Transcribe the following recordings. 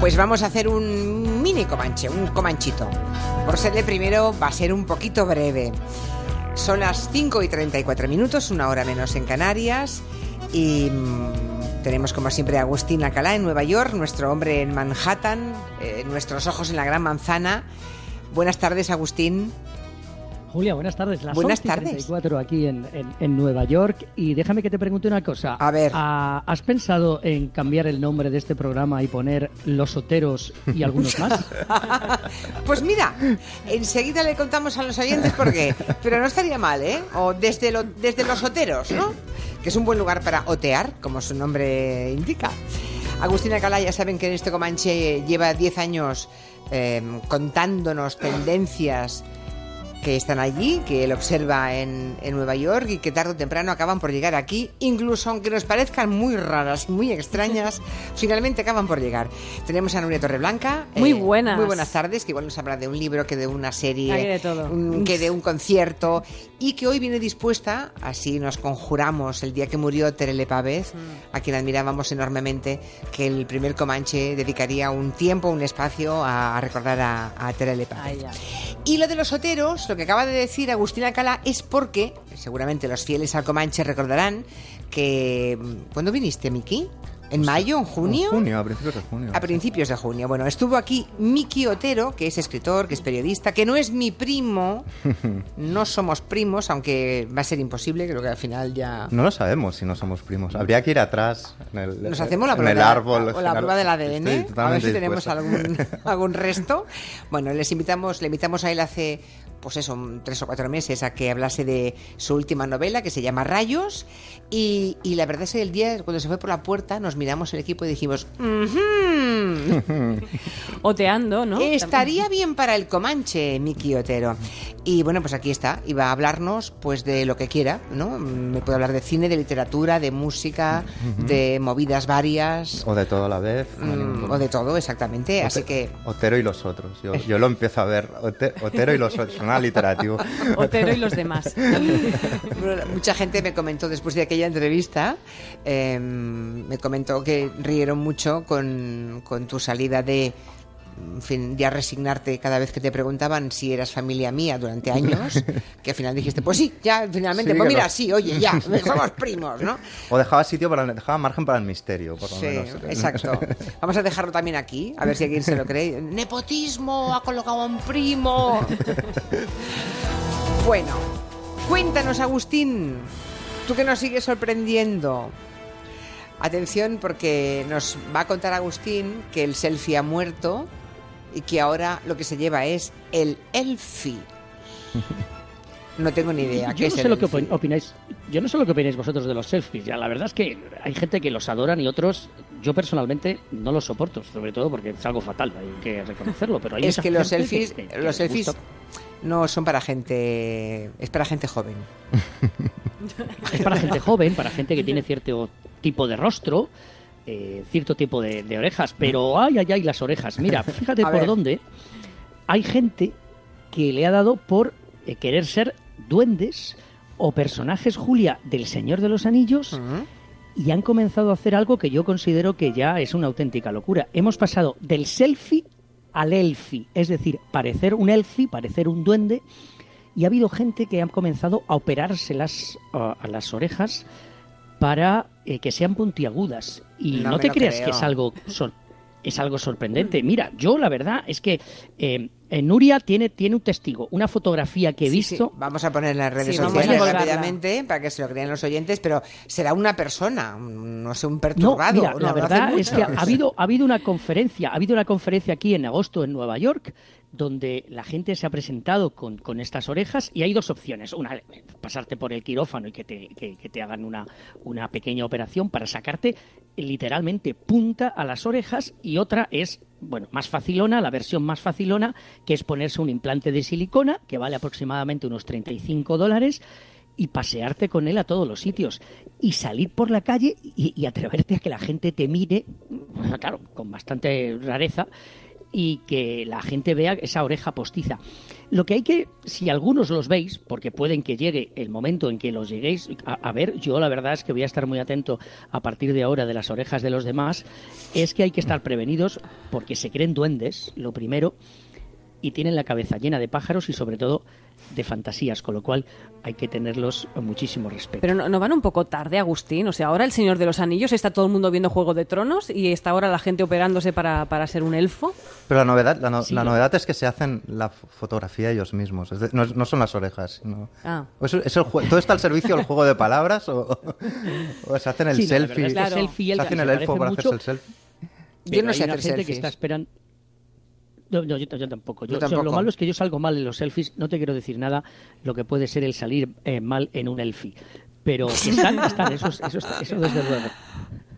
Pues vamos a hacer un mini comanche, un comanchito. Por ser el primero va a ser un poquito breve. Son las 5 y 34 minutos, una hora menos en Canarias. Y mm, tenemos como siempre a Agustín Alcalá en Nueva York, nuestro hombre en Manhattan, eh, nuestros ojos en la Gran Manzana. Buenas tardes, Agustín. Julia, buenas tardes. Las buenas tardes. aquí en, en, Nueva York. Y déjame que te pregunte una cosa. A ver. Ah, ¿Has pensado en cambiar el nombre de este programa y poner Los Oteros y algunos más? pues mira, enseguida le contamos a los oyentes por qué. Pero no estaría mal, ¿eh? O desde, lo, desde Los Oteros, ¿no? Que es un buen lugar para otear, como su nombre indica. Agustina Cala, ya saben que en este Comanche lleva 10 años eh, contándonos tendencias que están allí, que él observa en, en, Nueva York y que tarde o temprano acaban por llegar aquí, incluso aunque nos parezcan muy raras muy extrañas, finalmente acaban por llegar. Tenemos a Nuria Torreblanca. Muy eh, buenas. Muy buenas tardes, que igual nos habla de un libro, que de una serie, de todo. que de un concierto y que hoy viene dispuesta, así nos conjuramos el día que murió Terele Pávez, mm. a quien admirábamos enormemente, que el primer Comanche dedicaría un tiempo, un espacio a, recordar a, a Terele Pávez. y lo de los soteros, lo que acaba de decir Agustina Cala es porque, seguramente los fieles al Comanche recordarán que... ¿Cuándo viniste, Miki? ¿En mayo? ¿En junio? En junio, a principios de junio. A principios de junio. Bueno, estuvo aquí Miki Otero, que es escritor, que es periodista, que no es mi primo. No somos primos, aunque va a ser imposible, creo que al final ya... No lo sabemos si no somos primos. Habría que ir atrás en el, Nos hacemos la prueba, el árbol. O la prueba del ADN, a ver si tenemos algún, algún resto. Bueno, les invitamos, le invitamos a él hace pues eso, tres o cuatro meses a que hablase de su última novela que se llama Rayos y, la verdad es que el día cuando se fue por la puerta nos miramos el equipo y dijimos oteando, ¿no? Estaría bien para el Comanche, Miki Otero. Y bueno, pues aquí está, y va a hablarnos pues de lo que quiera, ¿no? Me puede hablar de cine, de literatura, de música, de movidas varias. O de todo a la vez. Mm, o de todo, exactamente. Así que... Otero y los otros. Yo, yo lo empiezo a ver. Otero y los otros literativo. Otero y los demás. mucha gente me comentó después de aquella entrevista, em, me comentó que rieron mucho con, con tu salida de en fin, ya resignarte cada vez que te preguntaban si eras familia mía durante años, que al final dijiste, pues sí, ya finalmente, pues mira, sí, oye, ya, somos primos, ¿no? O dejaba sitio para, dejaba margen para el misterio, por lo sí, exacto. Vamos a dejarlo también aquí, a ver si alguien se lo cree. Nepotismo, ha colocado a un primo. bueno, cuéntanos, Agustín, tú que nos sigues sorprendiendo. Atención porque nos va a contar Agustín que el selfie ha muerto y que ahora lo que se lleva es el elfi. No tengo ni idea. Yo no sé lo que opináis. Yo no sé lo que opináis vosotros de los selfies. Ya, la verdad es que hay gente que los adoran y otros, yo personalmente no los soporto, sobre todo porque es algo fatal, hay que reconocerlo. Pero hay es que los selfies, los selfies no son para gente, es para gente joven. es para gente joven, para gente que tiene cierto tipo de rostro eh, cierto tipo de, orejas, pero ay, ay, ay, las orejas. Mira, fíjate por dónde hay gente que le ha dado por eh, querer ser duendes o personajes, Julia, del Señor de los Anillos. Y han comenzado a hacer algo que yo considero que ya es una auténtica locura. Hemos pasado del selfie al elfi, es decir, parecer un elfi, parecer un duende, y ha habido gente que ha comenzado a operarse las, a las orejas para eh, que sean puntiagudas. Y no, te creas que es algo, es algo sorprendente. Mira, yo la verdad es que eh, Nuria tiene, tiene un testigo, una fotografía que he visto. Vamos a poner en las redes sociales rápidamente para que se lo crean los oyentes, pero será una persona, no sé, un perturbado. No, la verdad es que ha habido, ha habido una conferencia, ha habido una conferencia aquí en agosto en Nueva York donde la gente se ha presentado con, con, estas orejas y hay dos opciones. Una, pasarte por el quirófano y que te, que, te hagan una, una, pequeña operación para sacarte literalmente punta a las orejas y otra es, bueno, más facilona, la versión más facilona, que es ponerse un implante de silicona que vale aproximadamente unos 35 dólares y pasearte con él a todos los sitios. Y salir por la calle y, atreverte a que la gente te mire, claro, con bastante rareza y que la gente vea esa oreja postiza. Lo que hay que, si algunos los veis, porque pueden que llegue el momento en que los lleguéis a, ver, yo la verdad es que voy a estar muy atento a partir de ahora de las orejas de los demás, es que hay que estar prevenidos porque se creen duendes, lo primero, y tienen la cabeza llena de pájaros y sobre todo de fantasías, con lo cual hay que tenerlos muchísimo respeto. Pero no, van un poco tarde, Agustín. O sea, ahora el Señor de los Anillos está todo el mundo viendo Juego de Tronos y está ahora la gente operándose para, para ser un elfo. Pero la novedad, la, novedad es que se hacen la fotografía ellos mismos. no, son las orejas. Ah. es ¿Todo está al servicio del juego de palabras o, se hacen el selfie? se hacen el elfo para hacerse el selfie. Yo no sé hacer gente que está esperando no, yo, tampoco. Yo, lo malo es que yo salgo mal en los selfies. No te quiero decir nada lo que puede ser el salir eh, mal en un elfie. Pero están, están, eso, eso, eso desde luego.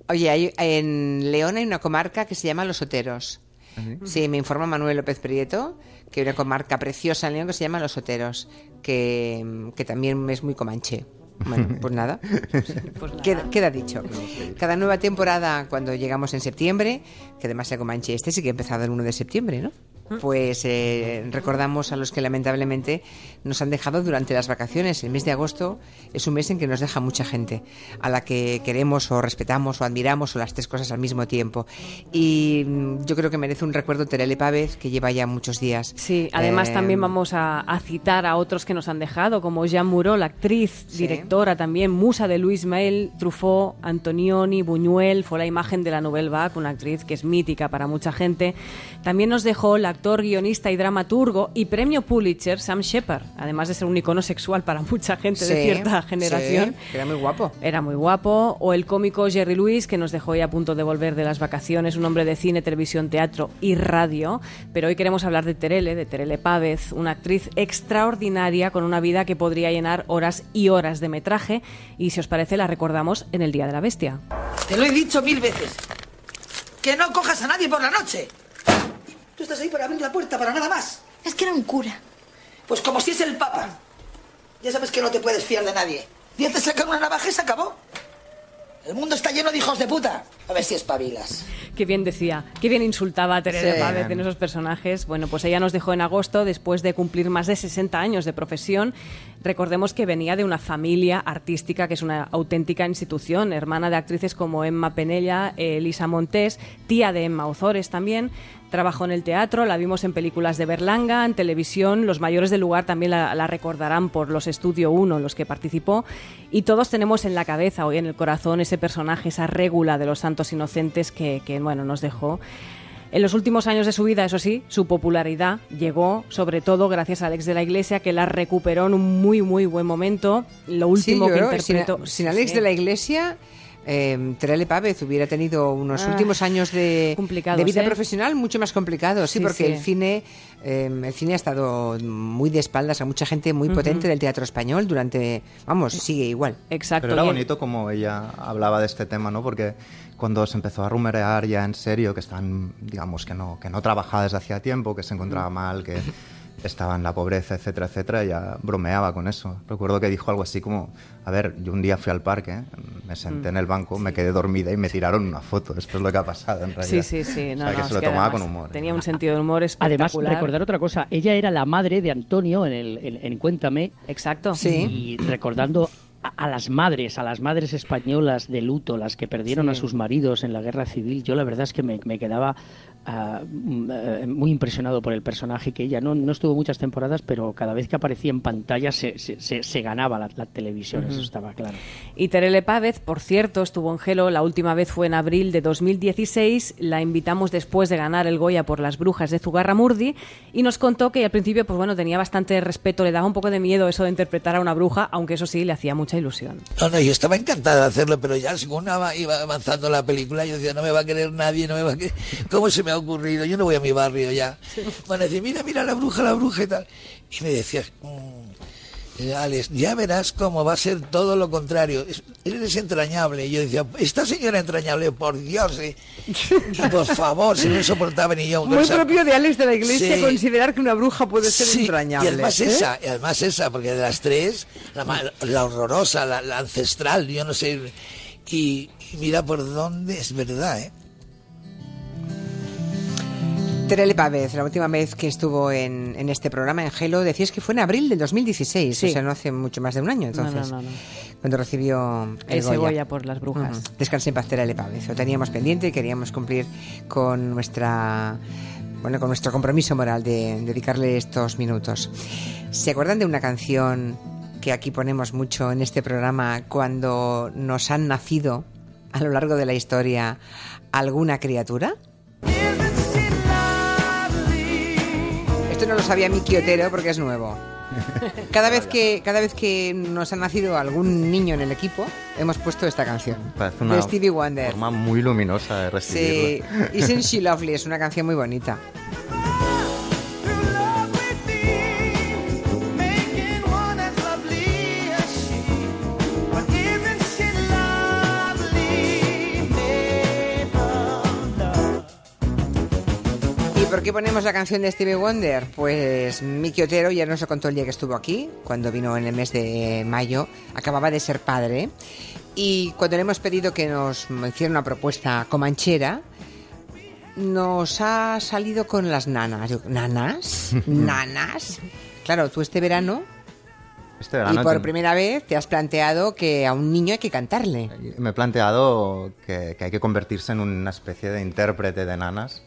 Oye, hay, en León hay una comarca que se llama Los Oteros. ¿Ah, sí, me informa Manuel López Prieto que hay una comarca preciosa en León que se llama Los Oteros, que, que también es muy comanche. Bueno, pues nada. Pues queda, dicho. Cada nueva temporada, cuando llegamos en septiembre, que además se Comanche este sí que ha empezado el 1 de septiembre, ¿no? Pues eh, recordamos a los que lamentablemente nos han dejado durante las vacaciones. El mes de agosto es un mes en que nos deja mucha gente, a la que queremos o respetamos o admiramos o las tres cosas al mismo tiempo. Y mm, yo creo que merece un recuerdo Terele Pávez, que lleva ya muchos días. Sí, además eh, también vamos a, citar a otros que nos han dejado, como Jean Moreau, la actriz, directora también, musa de Luis Mael, Truffaut, Antonioni, Buñuel, fue la imagen de la Nouvelle Vague, una actriz que es mítica para mucha gente. También nos dejó la actor, guionista y dramaturgo y premio Pulitzer Sam Shepard, además de ser un icono sexual para mucha gente de cierta generación. era muy guapo. Era muy guapo. O el cómico Jerry Lewis, que nos dejó ya a punto de volver de las vacaciones, un hombre de cine, televisión, teatro y radio. Pero hoy queremos hablar de Terele, de Terele Pávez, una actriz extraordinaria con una vida que podría llenar horas y horas de metraje. Y si os parece, la recordamos en el Día de la Bestia. Te lo he dicho mil veces. Que no cojas a nadie por la noche. Tú estás ahí para abrir la puerta, para nada más. Es que era un cura. Pues como si es el Papa. Ya sabes que no te puedes fiar de nadie. Y te sacan una navaja y se acabó. El mundo está lleno de hijos de puta. A ver si espabilas. Qué bien decía, qué bien insultaba a Teresa Pávez en esos personajes. Bueno, pues ella nos dejó en agosto después de cumplir más de 60 años de profesión. Recordemos que venía de una familia artística que es una auténtica institución, hermana de actrices como Emma Penella, Elisa Montés, tía de Emma Ozores también. Trabajó en el teatro, la vimos en películas de Berlanga, en televisión. Los mayores del lugar también la, recordarán por los Estudio 1 en los que participó. Y todos tenemos en la cabeza, hoy en el corazón, ese personaje, esa régula de los santos inocentes que, que bueno, nos dejó. En los últimos años de su vida, eso sí, su popularidad llegó sobre todo gracias a Alex de la Iglesia, que la recuperó en un muy, muy buen momento. Lo último que interpretó... Sin, Alex de la Iglesia eh, Terele Pávez hubiera tenido unos ah, últimos años de, de vida ¿eh? profesional mucho más complicados, sí, porque el cine em, el cine ha estado muy de espaldas a mucha gente muy potente del teatro español durante, vamos, sigue igual. Exacto. Pero era bonito como ella hablaba de este tema, ¿no? Porque cuando se empezó a rumorear ya en serio que están, digamos, que no, que no trabajaba desde hacía tiempo, que se encontraba mal, que estaba en la pobreza, etcétera, etcétera, ya bromeaba con eso. Recuerdo que dijo algo así como, a ver, yo un día fui al parque, me senté en el banco, me quedé dormida y me tiraron una foto. Esto es lo que ha pasado en realidad. Sí, sí, sí. No, que se lo tomaba con humor. Tenía un sentido de humor espectacular. Además, recordar otra cosa, ella era la madre de Antonio en, el, en, Cuéntame. Exacto. Sí. Y recordando a, las madres, a las madres españolas de luto, las que perdieron a sus maridos en la guerra civil, yo la verdad es que me, me quedaba Mm, eh, muy impresionado por el personaje que ella no, no estuvo muchas temporadas, pero cada vez que aparecía en pantalla se, se, ganaba la, televisión, eso estaba claro. Y Terele Pávez, por cierto, estuvo en Gelo, la última vez fue en abril de 2016, la invitamos después de ganar el Goya por Las Brujas de Zugarramurdi y nos contó que al principio pues bueno, tenía bastante respeto, le daba un poco de miedo eso de interpretar a una bruja, aunque eso sí, le hacía mucha ilusión. No, no, yo estaba encantada de hacerlo, pero ya según iba avanzando la película, yo decía, no me va a querer nadie, no me va a querer... ¿Cómo se me ha ocurrido, yo no voy a mi barrio ya. Bueno, decía, mira, mira la bruja, la bruja y tal. Y me decía, mm, eh, Alex, ya verás cómo va a ser todo lo contrario. Eres entrañable. Y yo decía, esta señora entrañable, por Dios, eh". por favor, si no soportaba ni yo. Muy propio de Alex de la Iglesia considerar que una bruja puede ser entrañable. Y además ¿eh? esa, y además esa, porque de las tres, la, horrorosa, la, ancestral, yo no sé. y mira por dónde, es verdad, ¿eh? Terele Pávez, la última vez que estuvo en, en, este programa, en Gelo, decías que fue en abril del 2016, sí. o sea, no hace mucho más de un año, entonces, no, no, no, cuando recibió el, el Goya. por las brujas. Uh -huh. Descansé en paz, Terele Pávez. Lo teníamos pendiente y queríamos cumplir con nuestra bueno, con nuestro compromiso moral de dedicarle estos minutos. ¿Se acuerdan de una canción que aquí ponemos mucho en este programa cuando nos han nacido a lo largo de la historia alguna criatura? Esto no lo sabía Miki Otero porque es nuevo. Cada vez que cada vez que nos ha nacido algún niño en el equipo, hemos puesto esta canción Parece una de Stevie Wonder. forma muy luminosa de Sí, recibirlo. Isn't She Lovely es una canción muy bonita. ¿Y por qué ponemos la canción de Stevie Wonder? Pues Miki Otero ya nos lo contó el día que estuvo aquí, cuando vino en el mes de mayo, acababa de ser padre, y cuando le hemos pedido que nos hiciera una propuesta comanchera, nos ha salido con las nanas. ¿Nanas? ¿Nanas? Claro, tú este verano, Este y por ten- primera vez te has planteado que a un niño hay que cantarle. me he planteado que, que hay que convertirse en una especie de intérprete de nanas.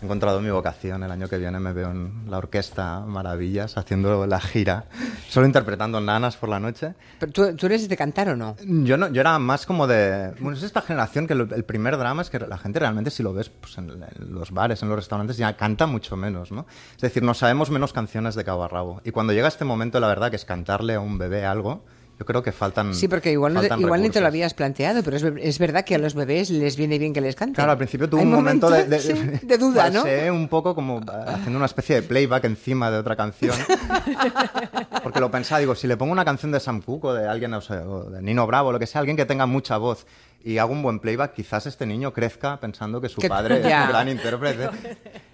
He encontrado mi vocación. El año que viene me veo en la orquesta Maravillas haciendo la gira, solo interpretando nanas por la noche. Pero ¿tú, tú eres de cantar o no? Yo, no, yo era más como de... Bueno, es esta generación que lo- el primer drama es que la gente realmente, si lo ves pues, en, en los bares, en los restaurantes, ya canta mucho menos, ¿no? Es decir, nos sabemos menos canciones de cabo a rabo. Y cuando llega este momento, la verdad, que es cantarle a un bebé algo, yo creo que faltan Sí, porque igual, no te- igual ni te lo habías planteado, pero es, es verdad que a los bebés les viene bien que les canten. Claro, al principio tuve un momento de, momentos, de, sí, de duda, ¿no? un poco como haciendo una especie de playback encima de otra canción. Porque lo pensaba, digo, si le pongo una canción de Sam Cooke o de alguien, o, sea, o de Nino Bravo, lo que sea, alguien que tenga mucha voz y hago un buen playback, quizás este niño crezca pensando que su Que- padre es ya. un gran intérprete.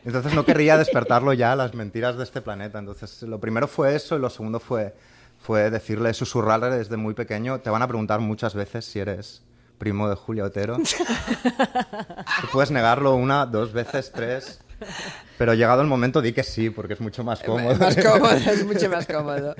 Entonces no querría despertarlo ya a las mentiras de este planeta. Entonces lo primero fue eso y lo segundo fue, fue decirle, susurrarle desde muy pequeño, te van a preguntar muchas veces si eres primo de Julia Otero. Puedes negarlo una, dos veces, tres. Pero llegado el momento di que sí, porque es mucho más cómodo. Eh, Más cómodo, es mucho más cómodo.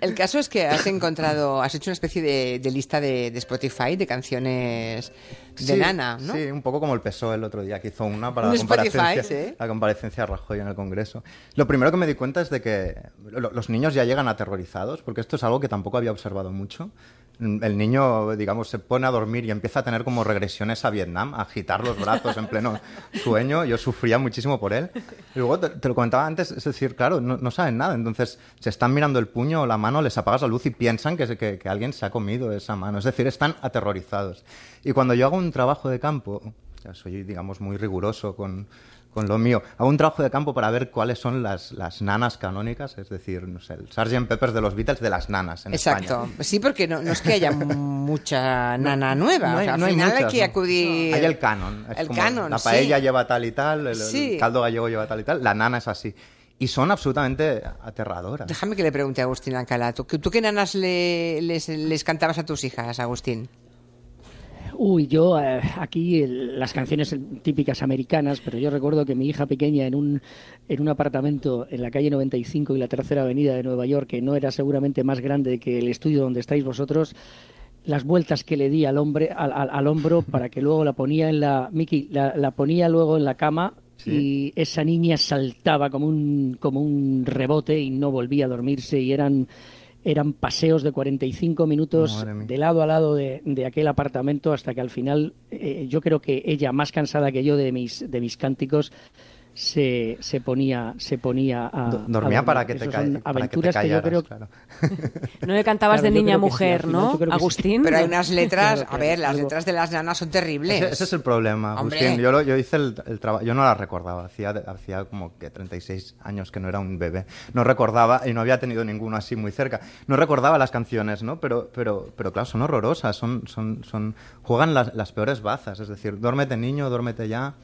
El caso es que has encontrado, has hecho una especie de, de lista de, de Spotify de canciones de Sí, nana, ¿no? Sí, un poco como el PSOE el otro día, que hizo una para Un la comparecencia, sí. la comparecencia de Rajoy en el Congreso. Lo primero que me di cuenta es de que lo- los niños ya llegan aterrorizados, porque esto es algo que tampoco había observado mucho. El niño, digamos, se pone a dormir y empieza a tener como regresiones a Vietnam, a agitar los brazos en pleno sueño. Yo sufría muchísimo por él. Y luego, te, te lo comentaba antes, es decir, claro, no, no saben nada. Entonces, se están mirando el puño o la mano, les apagas la luz y piensan que, que, que alguien se ha comido esa mano. Es decir, están aterrorizados. Y cuando yo hago un trabajo de campo, ya soy, digamos, muy riguroso con, con lo mío, hago un trabajo de campo para ver cuáles son las, las nanas canónicas, es decir, no sé, el Sgt. Peppers de los Beatles de las nanas en Exacto. España. Sí, porque no, no es que haya mucha nana nueva. No o hay- sea, al no hay final hay muchas, que acudir. Hay el canon. es El como canon, La sí. paella lleva tal y tal, el, caldo gallego lleva tal y tal, la nana es así. Y son absolutamente aterradoras. Déjame que le pregunte a Agustín Alcalá. ¿Tú, tú qué nanas le- les, les cantabas a tus hijas, Agustín? Uy, yo eh, aquí el- las canciones típicas americanas, pero yo recuerdo que mi hija pequeña en un, en un apartamento en la calle 95 y la tercera avenida de Nueva York, que no era seguramente más grande que el estudio donde estáis vosotros, las vueltas que le di al hombre al, al- al hombro para que luego la ponía en la Miki la, la ponía luego en la cama y esa niña saltaba como un como un rebote y no volvía a dormirse y eran eran paseos de 45 minutos de lado a lado de, de aquel apartamento hasta que al final eh, yo creo que ella más cansada que yo de mis de mis cánticos se, se ponía se ponía a, Do- a dormía dormir. para que te, son para que te aventuras que yo callaras, creo claro. No le cantabas Claro, de niña a sí, mujer, final ¿no? que sí. Agustín. Pero hay unas letras, Claro, a ver, las algo- letras de las nanas son terribles. Ese, ese es el problema, Hombre. Agustín. Yo, lo- yo hice el, el trabajo, yo no la recordaba, hacía, hacía como que 36 años que no era un bebé. No recordaba, y no había tenido ninguno así muy cerca, no recordaba las canciones, ¿no? Pero, pero, pero claro, son horrorosas, son, son, son, juegan las, las peores bazas, es decir, duérmete niño, duérmete ya,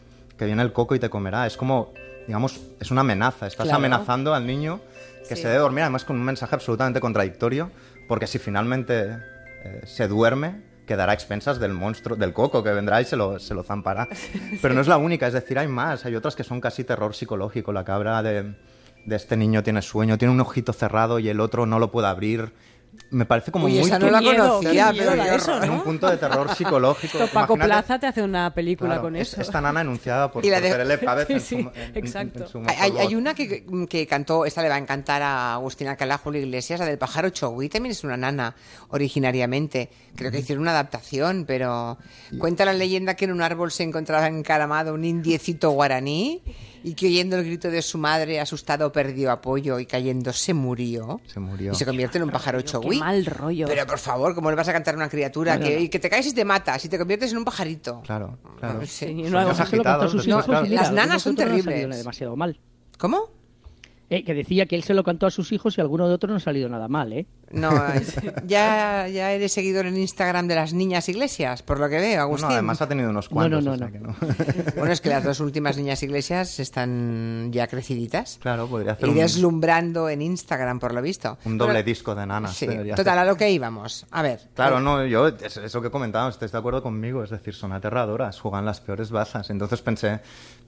que viene el coco y te comerá. Es como, digamos, es una amenaza, estás Claro. amenazando al niño que Sí. se debe dormir, además con un mensaje absolutamente contradictorio, porque si finalmente eh, se duerme, quedará a expensas del monstruo, del coco que vendrá y se lo, se lo zampará. Pero no es la única, es decir, hay más, hay otras que son casi terror psicológico. La cabra de, de este niño tiene sueño, tiene un ojito cerrado y el otro no lo puede abrir me parece como Uy, muy esa no la miedo, conocía, pero da eso, en un punto de terror psicológico. Paco Imagínate- Plaza te hace una película Claro, con es- eso. Esta nana enunciada por, Y la de- Sí, su- en- en- exacto. en Hay, una que, que cantó, esta le va a encantar a Agustina Calá, Julio Iglesias, la del pájaro Chogui, también es una nana originariamente. Creo que hicieron una adaptación, pero cuenta la leyenda que en un árbol se encontraba encaramado un indiecito guaraní y que oyendo el grito de su madre, asustado, perdió apoyo y cayendo se murió. Se murió. Y se convierte en un pájaro Qué Chogui. mal rollo. Pero por favor, ¿cómo le vas a cantar a una criatura Claro, que, no. y que te caes y te matas y te conviertes en un pajarito? Claro, claro. Sí. Sí, no agitados, hijos claro. Las nanas son no terribles. salido demasiado mal. ¿Cómo? Eh, que decía que él se lo cantó a sus hijos y alguno de otros no ha salido nada mal, ¿eh? No, ya, ya eres seguidor en Instagram de las niñas iglesias, por lo que veo, Agustín. Bueno, además ha tenido unos cuantos. no, o sea no. que no. Bueno, es que las dos últimas niñas iglesias están ya creciditas. claro, podría hacer Y un, deslumbrando en Instagram, por lo visto. un doble disco de nanas. Sí, total, hacer. a lo que íbamos. A ver. Claro, no, yo, es- eso que comentábamos, estáis de acuerdo conmigo, es decir, son aterradoras, juegan las peores bazas. Entonces pensé,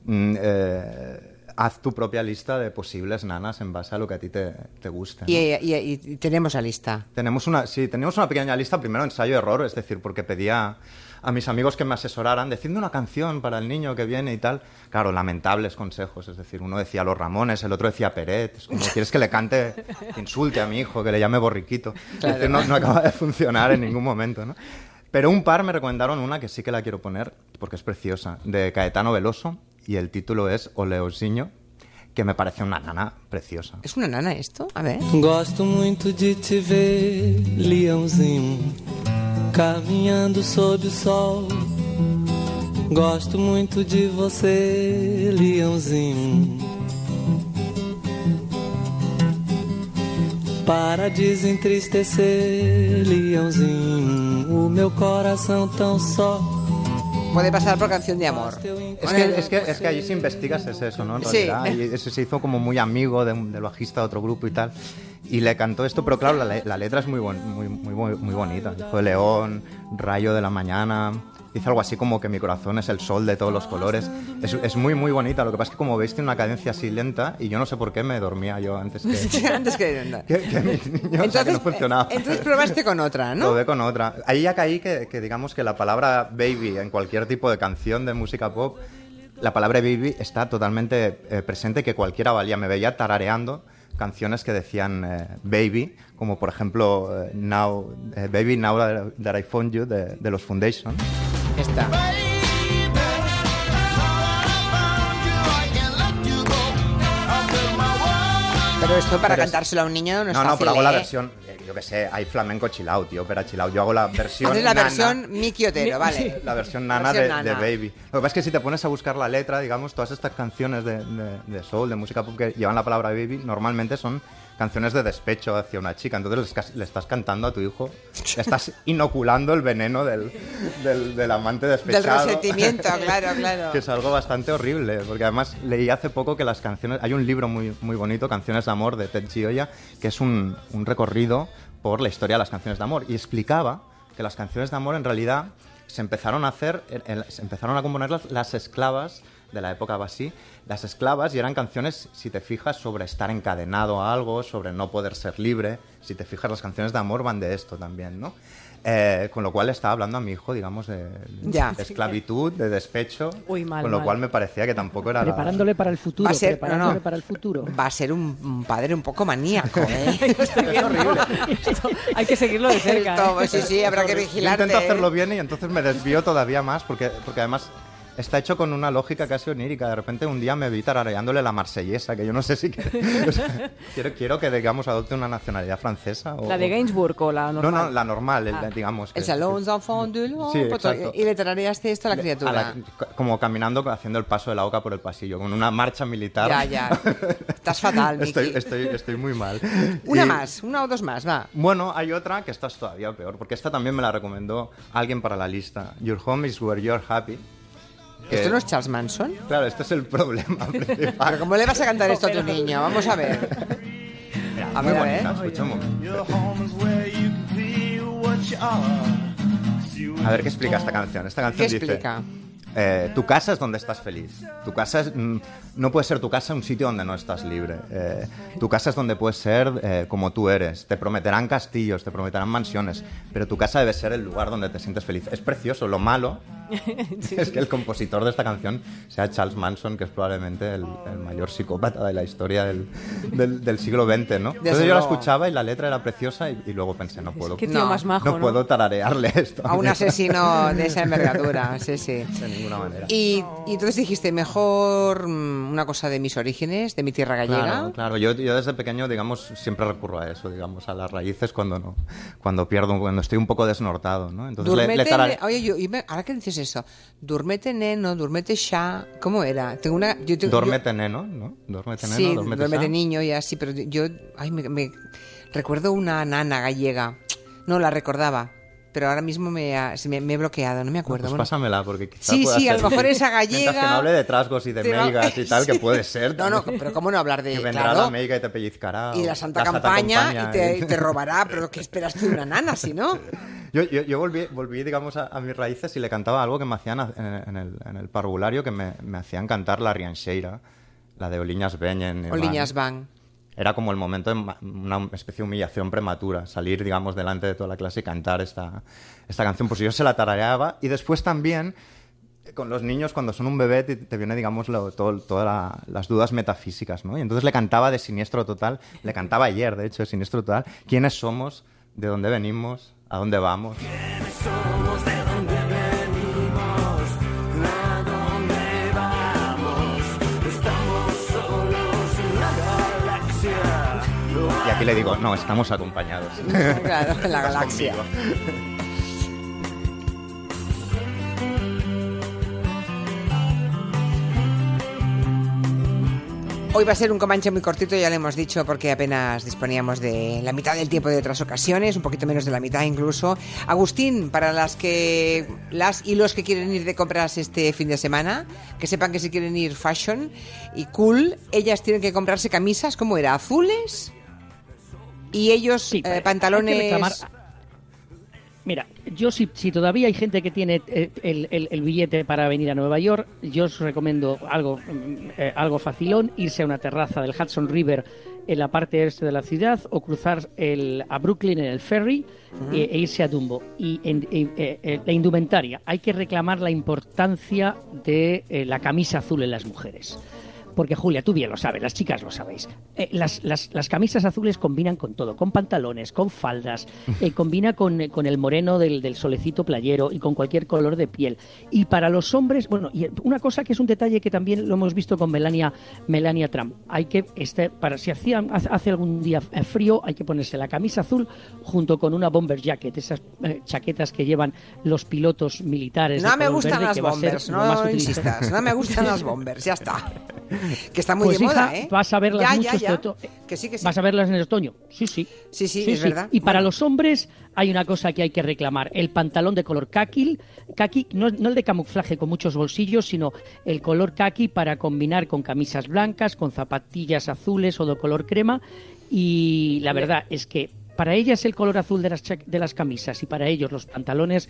mm, eh, haz tu propia lista de posibles nanas en base a lo que a ti te, te guste. ¿no? Y, y- y- y tenemos la lista. Tenemos una, sí, teníamos una pequeña lista, primero ensayo-error, es decir, porque pedía a mis amigos que me asesoraran, decidme una canción para el niño que viene y tal. Claro, lamentables consejos, es decir, uno decía Los Ramones, el otro decía Peret, es como, ¿quieres que le cante, que insulte a mi hijo, que le llame borriquito? Es decir, no, no acaba de funcionar en ningún momento, ¿no? Pero un par me recomendaron una que sí que la quiero poner, porque es preciosa, de Caetano Veloso, y el título es Oleosiño, que me parece una nana preciosa. ¿Es una nana esto? A ver. Gosto muito de te ver, leãozinho, caminhando sob o sol. Gosto muito de você, leãozinho. Para desentristecer, leãozinho, o meu coração tão só. Puede pasar por canción de amor. Es que, es, que, es que allí si investigas es eso, ¿no? En Sí. realidad. Y ese se hizo como muy amigo de un- del bajista de otro grupo y tal. Y le cantó esto, pero claro, la, la letra es muy, bon- muy, muy, muy bonita. Hijo de león, rayo de la mañana. Dice algo así como que mi corazón es el sol de todos los colores. Es, es muy, muy bonita. Lo que pasa es que como veis tiene una cadencia así lenta y yo no sé por qué me dormía yo antes que, Antes que... que, que mi niño, o sea, que no funcionaba. eh, entonces probaste con otra, ¿no? Probé con otra. Ahí ya caí que, que digamos que la palabra baby en cualquier tipo de canción de música pop, la palabra baby está totalmente eh, presente, que cualquiera valía. Me veía tarareando canciones que decían eh, baby, como por ejemplo eh, Now, eh, Baby Now That I Found You de, de los Foundation. Esta. Pero esto para Pero es- cantárselo a un niño no es No, no, fácil, pero hago la ¿eh? versión, eh, yo qué sé, hay flamenco chill out, tío, ópera chill out. Yo hago la versión Haces la nana. versión Miki Otero, vale. La versión nana, Versión de, de nana. Baby. Lo que pasa es que si te pones a buscar la letra, digamos, todas estas canciones de, de- de soul, de música pop que llevan la palabra Baby, normalmente son canciones de despecho hacia una chica. Entonces le, estás- le estás cantando a tu hijo, le estás inoculando el veneno del, del, del amante Del despechado. resentimiento, claro, claro. que es algo bastante horrible, porque además leí hace poco que las canciones, hay un libro muy, muy bonito, Canciones de Amor, de Ted Gioia, que es un, un recorrido por la historia de las canciones de amor, y explicaba que las canciones de amor en realidad se empezaron a hacer, se empezaron a componerlas las esclavas de la época basí, las esclavas, y eran canciones, si te fijas, sobre estar encadenado a algo, sobre no poder ser libre, si te fijas, las canciones de amor van de esto también, ¿no? Eh, con lo cual estaba hablando a mi hijo, digamos, de, Ya. de esclavitud, de despecho, Uy, mal, con lo mal. cual me parecía que tampoco era la- Preparándole para el futuro, Va a ser, no, preparándole no. para el futuro. Va a ser un, un padre un poco maníaco, ¿eh? Esto hay que seguirlo de cerca. Esto, ¿eh? sí, sí, habrá que Yo vigilarte. intento hacerlo bien y entonces me desvío todavía más porque, porque además está hecho con una lógica casi onírica. De repente un día me vi tarareándole la marsellesa, que yo no sé si quiere- o sea, quiero, quiero que, digamos, adopte una nacionalidad francesa. O, La de Gainsbourg o la No, normal. no, la normal, el- Ah. digamos. que- El salón enfants de Sí, exacto. y le tarareaste esto a la a criatura. la- como caminando, haciendo el paso de la oca por el pasillo, con una marcha militar. Ya, ya. Estás fatal, Miki. estoy, estoy, estoy muy mal. Una Y- más, una o dos más, va. Bueno, hay otra que esta es todavía peor, porque esta también me la recomendó alguien para la lista. Your home is where you're happy. Que- ¿Esto no es Charles Manson? Claro, este es el problema. Pero ¿cómo le vas a cantar esto a tu niño? Vamos a ver. Mira, A muy ver, bonita. See A ver, ¿qué explica esta canción? Esta canción ¿Qué dice... explica? Eh, tu casa es donde estás feliz. Tu casa es, mm, no puede ser tu casa un sitio donde no estás libre. Eh, tu casa es donde puedes ser eh, como tú eres. Te prometerán castillos, te prometerán mansiones, pero tu casa debe ser el lugar donde te sientes feliz. Es precioso. Lo malo es que el compositor de esta canción sea Charles Manson, que es probablemente el, el mayor psicópata de la historia del, del- del siglo XX, ¿no? Entonces yo la escuchaba y la letra era preciosa y, y luego pensé, no puedo, Qué tío No, más majo, no ¿no? puedo tararearle esto. A un asesino de esa envergadura, sí, sí. Ninguna manera. Y, y entonces dijiste, mejor mm, una cosa de mis orígenes, de mi tierra gallega. Claro, claro. Yo, yo desde pequeño, digamos, siempre recurro a eso, digamos, a las raíces cuando no, cuando pierdo, cuando estoy un poco desnortado, ¿no? Entonces le, le Durmete, tarare- ne- oye, yo, ahora que dices eso, durmete neno, durmete ya, ¿cómo era? Tengo una, yo Duérmete, neno, ¿no? Duérmete, yo- neno, sí, duérmete sa. niño y así, pero yo, ay, me, me- recuerdo una nana gallega, no la recordaba, pero ahora mismo me, ha- me, me he bloqueado, no me acuerdo. Pues bueno. pásamela, porque quizá Sí, sí, a lo mejor esa Mientras que gallega- no hable de trasgos y de meigas y tal, que puede ser. No, no, pero cómo no hablar de, Que vendrá claro, la meiga y te pellizcará. y la Santa Campaña, y te, te robará, pero ¿qué esperas tú de una nana, si no? Yo, yo, yo volví, volví, digamos, a, a mis raíces y le cantaba algo que me hacían en, en el, en el parvulario, que me, me hacían cantar la Rianxeira, la de Oliñas Beñen. O Liñas Van. Era como el momento de una especie de humillación prematura, salir, digamos, delante de toda la clase y cantar esta, esta canción. Pues yo se la tarareaba y después también eh, con los niños cuando son un bebé te, te viene, digamos, todas la- las dudas metafísicas, ¿no? Y entonces le cantaba de Siniestro Total, le cantaba ayer, de hecho, de Siniestro Total, quiénes somos, de dónde venimos, a dónde vamos. Y le digo, no, estamos acompañados. Claro, en la galaxia. conmigo. Hoy va a ser un comanche muy cortito, ya lo hemos dicho, porque apenas disponíamos de la mitad del tiempo de otras ocasiones, un poquito menos de la mitad incluso. Agustín, para las que las y los que quieren ir de compras este fin de semana, que sepan que si quieren ir fashion y cool, ellas tienen que comprarse camisas, ¿cómo era? ¿Azules? Y ellos Sí, eh, pantalones... Mira, yo si, si todavía hay gente que tiene eh, el, el- el billete para venir a Nueva York, yo os recomiendo algo, mm, eh, algo facilón, irse a una terraza del Hudson River en la parte este de la ciudad o cruzar el, a Brooklyn en el ferry e, e irse a Dumbo. Y en, la indumentaria, hay que reclamar la importancia de eh, la camisa azul en las mujeres. Porque Julia, tú bien lo sabes, las chicas lo sabéis. Eh, las, las- las camisas azules combinan con todo, con pantalones, con faldas, eh, combina con, eh, con el moreno del, del solecito playero y con cualquier color de piel. Y para los hombres, bueno, y una cosa que es un detalle que también lo hemos visto con Melania, Melania Trump. Hay que, este, para si hacía, hace algún día eh, frío, hay que ponerse la camisa azul junto con una bomber jacket, esas eh, chaquetas que llevan los pilotos militares. No me gustan verde, las bombers, no insistas. No me gustan las bombers, ya está. Que está muy Pues, de moda, ¿eh? vas a verlas Ya, mucho ya, este ya. oto- Que sí, que sí. Vas a verlas en el otoño. Sí, sí. Sí, sí, es verdad. Y para los hombres hay una cosa que hay que reclamar. El pantalón de color kaki, kaki no, no el de camuflaje con muchos bolsillos, sino el color kaki para combinar con camisas blancas, con zapatillas azules o de color crema. Y la verdad es que para ellas el color azul de las, cha- de las camisas y para ellos los pantalones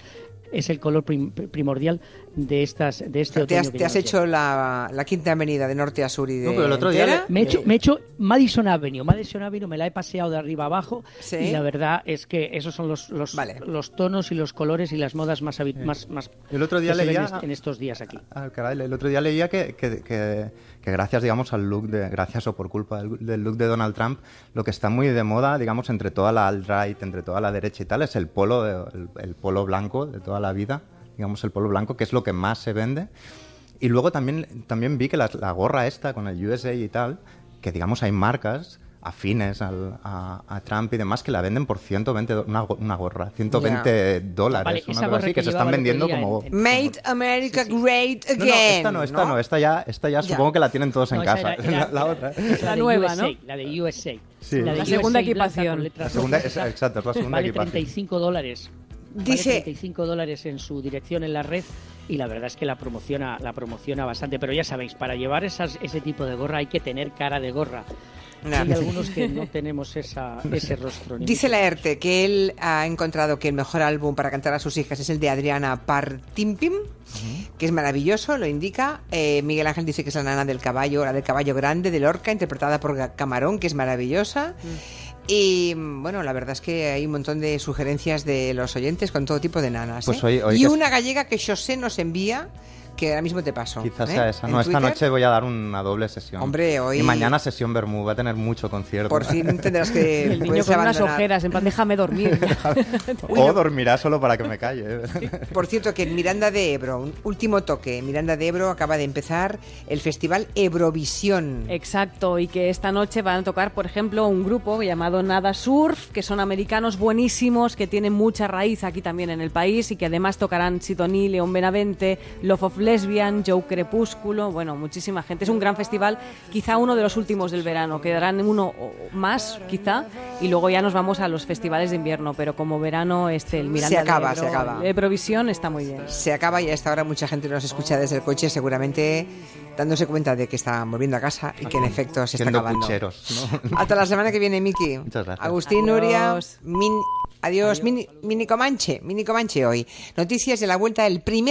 es el color prim- primordial de estas de este te otoño has, que te has hecho la, la quinta avenida de norte a sur y de No, pero el otro día entera. me he, hecho, me he hecho Madison Avenue. Madison Avenue me la he paseado de arriba abajo Sí. y la verdad es que esos son los, los, Vale. los tonos y los colores y las modas más, más, más El otro día leía- en estos días aquí. Ah, caray, el otro día leía que, que- que- que gracias, digamos, al look de, gracias o por culpa del, del look de Donald Trump, lo que está muy de moda, digamos, entre toda la alt-right, entre toda la derecha y tal, es el polo, de- el, el polo blanco de toda la vida, digamos, el polo blanco, que es lo que más se vende. Y luego también, también vi que la, la gorra esta con el USA y tal, que digamos hay marcas afines al- a, a Trump y demás que la venden por 120, do- una, go- una gorra, 120 dólares, Vale, una gorra así, que que se están vendiendo como... Made America Great No, Again. no, esta no, esta no, esta ya, esta ya, Ya. supongo que la tienen todos en casa. era- era- la, la otra. La, nueva, USA, ¿no? La de USA. Sí. de La segunda equipación. La segunda, es- exacto, es la segunda vale equipación. 35 dólares. Vale Dice- 35 dólares en su dirección en la red y la verdad es que la promociona, la promociona bastante. Pero ya sabéis, para llevar esas, ese tipo de gorra hay que tener cara de gorra. Hay algunos que no tenemos esa, ese rostro. Dice Laerte que él ha encontrado que el mejor álbum para cantar a sus hijas es el de Adriana Partimpim, que es maravilloso, lo indica. Eh, Miguel Ángel dice que es la nana del caballo, la del caballo grande de Lorca, interpretada por Camarón, que es maravillosa. Y bueno, la verdad es que hay un montón de sugerencias de los oyentes con todo tipo de nanas. Pues ¿eh? hoy- hoy y una gallega que José nos envía, que ahora mismo te paso. Quizás ¿eh? sea esa. No, esta Twitter. noche voy a dar una doble sesión. Hombre, hoy- Y mañana sesión Bermú, va a tener mucho concierto. Por fin tendrás que. El niño con unas ojeras, en plan, déjame dormir. o dormirá solo para que me calle. ¿eh? Por cierto, que en Miranda de Ebro, un último toque, en Miranda de Ebro acaba de empezar el festival Eurovisión. Exacto, y que esta noche van a tocar, por ejemplo, un grupo llamado Nada Surf, que son americanos buenísimos, que tienen mucha raíz aquí también en el país y que además tocarán Sidoní, León Benavente, Love of Lesbian, Joe Crepúsculo, bueno, muchísima gente. Es un gran festival, quizá uno de los últimos del verano, quedarán uno o más, quizá, y luego ya nos vamos a los festivales de invierno, pero como verano este, el Miranda Se acaba, de Ebro, se acaba. el Eurovisión está muy bien. Se acaba y a esta hora mucha gente nos escucha desde el coche, seguramente dándose cuenta de que está volviendo a casa y que en efecto se está acabando. pucheros, ¿no? Hasta la semana que viene, Miki. Muchas gracias. Agustín, Nuria, Adiós. Adiós, Mini, Mini Comanche, Mini Comanche hoy. Noticias de la vuelta del primer